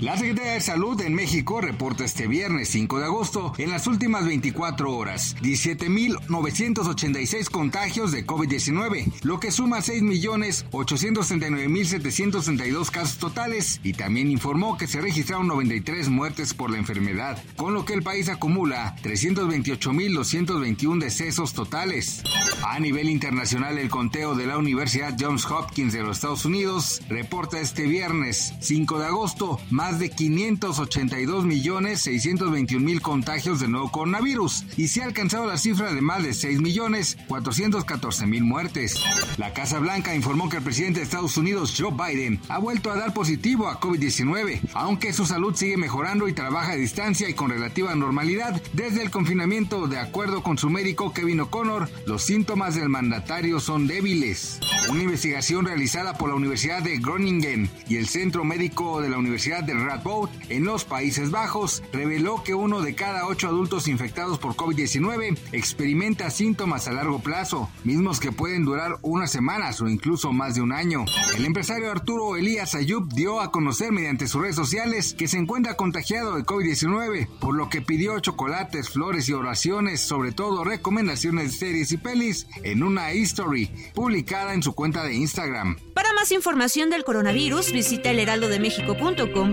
La Secretaría de Salud en México reporta este viernes 5 de agosto, en las últimas 24 horas, 17.986 contagios de COVID-19, lo que suma 6.839.762 casos totales, y también informó que se registraron 93 muertes por la enfermedad, con lo que el país acumula 328.221 decesos totales. A nivel internacional, el conteo de la Universidad Johns Hopkins de los Estados Unidos reporta este viernes 5 de agosto más de 582 millones 621 mil contagios de nuevo coronavirus y se ha alcanzado la cifra de más de 6 millones 414 mil muertes. La Casa Blanca informó que el presidente de Estados Unidos, Joe Biden, ha vuelto a dar positivo a COVID-19, aunque su salud sigue mejorando y trabaja a distancia y con relativa normalidad desde el confinamiento. De acuerdo con su médico Kevin O'Connor, los síntomas del mandatario son débiles. Una investigación realizada por la Universidad de Groningen y el Centro Médico de la Universidad de Radboud en los Países Bajos reveló que uno de cada ocho adultos infectados por COVID-19 experimenta síntomas a largo plazo, mismos que pueden durar unas semanas o incluso más de un año. El empresario Arturo Elías Ayub dio a conocer mediante sus redes sociales que se encuentra contagiado de COVID-19, por lo que pidió chocolates, flores y oraciones, sobre todo recomendaciones de series y pelis, en una history publicada en su cuenta de Instagram. Para más información del coronavirus, visita elheraldodemexico.com